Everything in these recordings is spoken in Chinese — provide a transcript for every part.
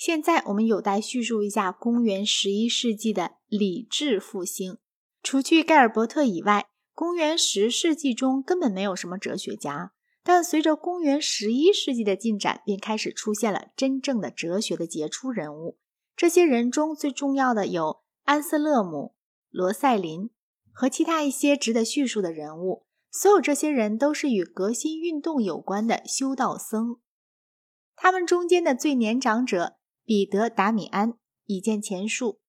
现在我们有待叙述一下公元十一世纪的理智复兴。除去盖尔伯特以外，公元十世纪中根本没有什么哲学家。但随着公元十一世纪的进展，便开始出现了真正的哲学的杰出人物。这些人中最重要的有安瑟勒姆、罗塞林和其他一些值得叙述的人物。所有这些人都是与革新运动有关的修道僧。他们中间的最年长者彼得·达米安已见前述。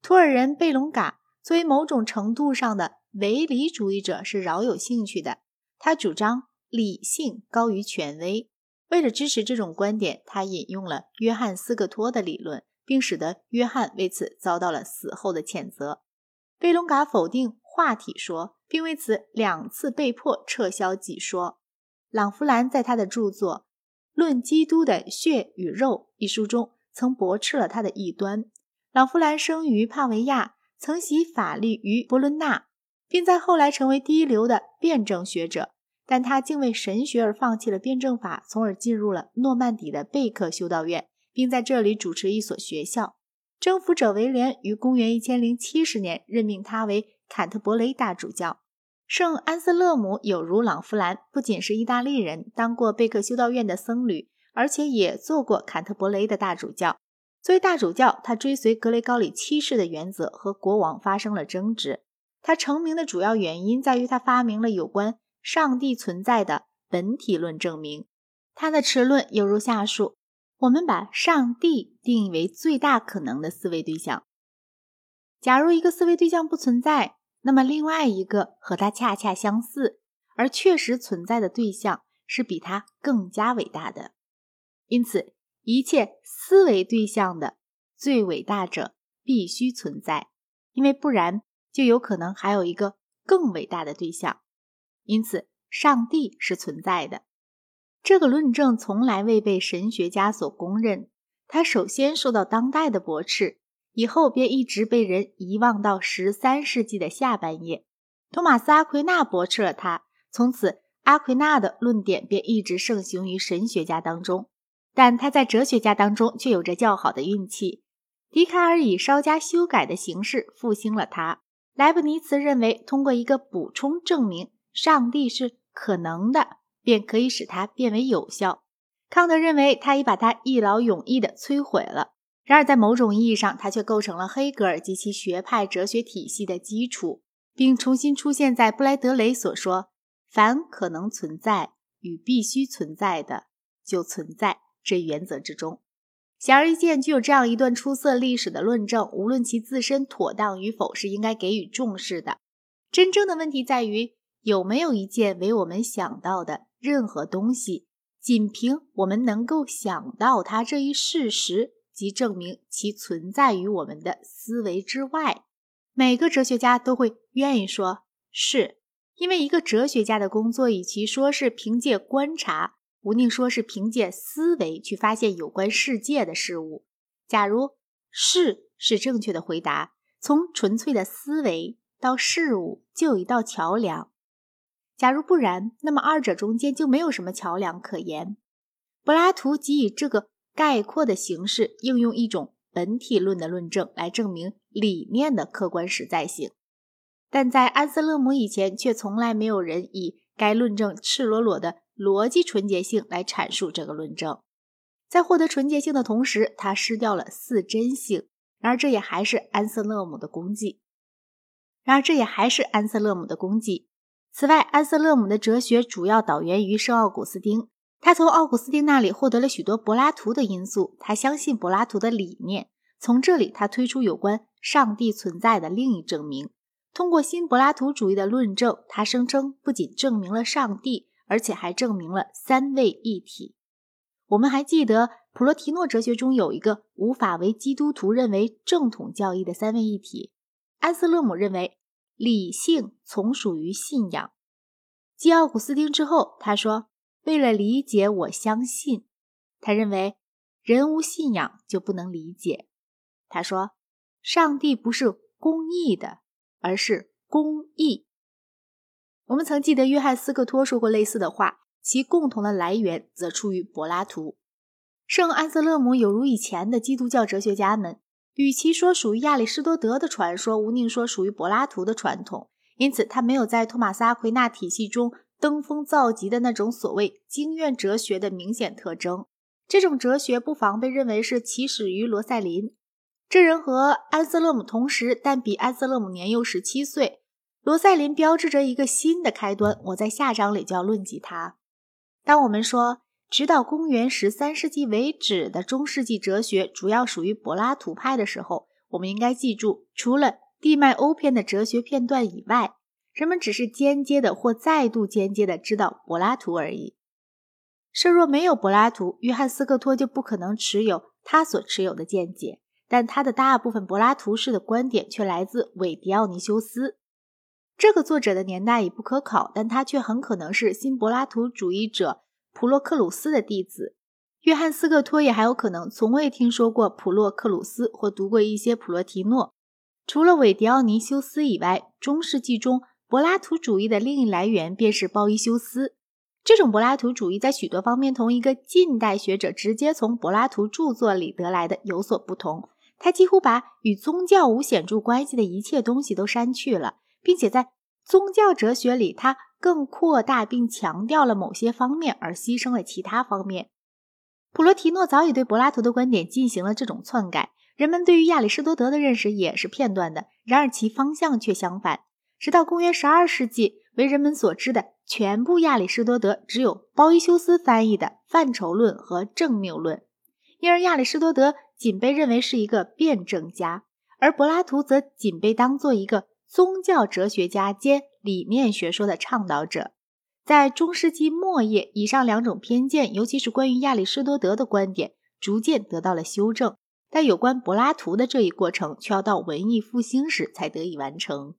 图尔人贝隆嘎作为某种程度上的唯理主义者是饶有兴趣的。他主张。理性高于权威。为了支持这种观点，他引用了约翰斯克托的理论，并使得约翰为此遭到了死后的谴责。贝隆嘎否定化体说，并为此两次被迫撤销己说。朗弗兰在他的著作《论基督的血与肉》一书中曾驳斥了他的异端。朗弗兰生于帕维亚，曾习法律于博伦纳，并在后来成为第一流的辩证学者。但他竟为神学而放弃了辩证法，从而进入了诺曼底的贝克修道院，并在这里主持一所学校。征服者威廉于公元一千零七十年任命他为坎特伯雷大主教。圣安瑟勒姆有如朗弗兰，不仅是意大利人，当过贝克修道院的僧侣，而且也做过坎特伯雷的大主教。作为大主教，他追随格雷高里七世的原则，和国王发生了争执。他成名的主要原因在于他发明了有关。上帝存在的本体论证明，他的持论犹如下述：我们把上帝定义为最大可能的思维对象。假如一个思维对象不存在，那么另外一个和它恰恰相似而确实存在的对象是比它更加伟大的。因此，一切思维对象的最伟大者必须存在，因为不然就有可能还有一个更伟大的对象。因此，上帝是存在的。这个论证从来未被神学家所公认。它首先受到当代的驳斥，以后便一直被人遗忘到十三世纪的下半叶。托马斯·阿奎那驳斥了它，从此阿奎那的论点便一直盛行于神学家当中。但他在哲学家当中却有着较好的运气。笛卡尔以稍加修改的形式复兴了它。莱布尼茨认为，通过一个补充证明。上帝是可能的，便可以使它变为有效。康德认为他已把它一劳永逸地摧毁了。然而，在某种意义上，它却构成了黑格尔及其学派哲学体系的基础，并重新出现在布莱德雷所说“凡可能存在与必须存在的就存在”这原则之中。显而易见，具有这样一段出色历史的论证，无论其自身妥当与否，是应该给予重视的。真正的问题在于。有没有一件为我们想到的任何东西，仅凭我们能够想到它这一事实，即证明其存在于我们的思维之外？每个哲学家都会愿意说是，因为一个哲学家的工作，与其说是凭借观察，无宁说是凭借思维去发现有关世界的事物。假如是是正确的回答，从纯粹的思维到事物，就有一道桥梁。假如不然，那么二者中间就没有什么桥梁可言。柏拉图即以这个概括的形式，应用一种本体论的论证来证明理念的客观实在性。但在安瑟勒姆以前，却从来没有人以该论证赤裸裸的逻辑纯洁性来阐述这个论证。在获得纯洁性的同时，他失掉了似真性。然而，这也还是安瑟勒姆的功绩。然而，这也还是安瑟勒姆的功绩。此外，安瑟勒姆的哲学主要导源于圣奥古斯丁。他从奥古斯丁那里获得了许多柏拉图的因素。他相信柏拉图的理念。从这里，他推出有关上帝存在的另一证明。通过新柏拉图主义的论证，他声称不仅证明了上帝，而且还证明了三位一体。我们还记得，普罗提诺哲学中有一个无法为基督徒认为正统教义的三位一体。安瑟勒姆认为。理性从属于信仰。继奥古斯丁之后，他说：“为了理解，我相信。”他认为，人无信仰就不能理解。他说：“上帝不是公义的，而是公义。”我们曾记得约翰斯克托说过类似的话，其共同的来源则出于柏拉图。圣安瑟勒姆有如以前的基督教哲学家们，与其说属于亚里士多德的传说，无宁说属于柏拉图的传统。因此，他没有在托马斯·阿奎那体系中登峰造极的那种所谓经验哲学的明显特征。这种哲学不妨被认为是起始于罗塞林。这人和安瑟勒姆同时，但比安瑟勒姆年幼十七岁。罗塞林标志着一个新的开端。我在下章里就要论及他。当我们说直到公元十三世纪为止的中世纪哲学主要属于柏拉图派的时候，我们应该记住，除了地脉欧篇的哲学片段以外，人们只是间接的或再度间接的知道柏拉图而已。设若没有柏拉图，约翰斯克托就不可能持有他所持有的见解。但他的大部分柏拉图式的观点却来自韦迪奥尼修斯。这个作者的年代已不可考，但他却很可能是新柏拉图主义者普洛克鲁斯的弟子。约翰斯克托也还有可能从未听说过普洛克鲁斯或读过一些普罗提诺。除了韦迪奥尼修斯以外，中世纪中柏拉图主义的另一来源便是鲍伊修斯。这种柏拉图主义在许多方面同一个近代学者直接从柏拉图著作里得来的有所不同。他几乎把与宗教无显著关系的一切东西都删去了，并且在宗教哲学里，他更扩大并强调了某些方面，而牺牲了其他方面。普罗提诺早已对柏拉图的观点进行了这种篡改。人们对于亚里士多德的认识也是片段的，然而其方向却相反。直到公元十二世纪，为人们所知的全部亚里士多德只有包伊修斯翻译的《范畴论》和《正谬论》，因而亚里士多德仅被认为是一个辩证家，而柏拉图则仅被当做一个宗教哲学家兼理念学说的倡导者。在中世纪末叶，以上两种偏见，尤其是关于亚里士多德的观点，逐渐得到了修正。但有关柏拉图的这一过程，却要到文艺复兴时才得以完成。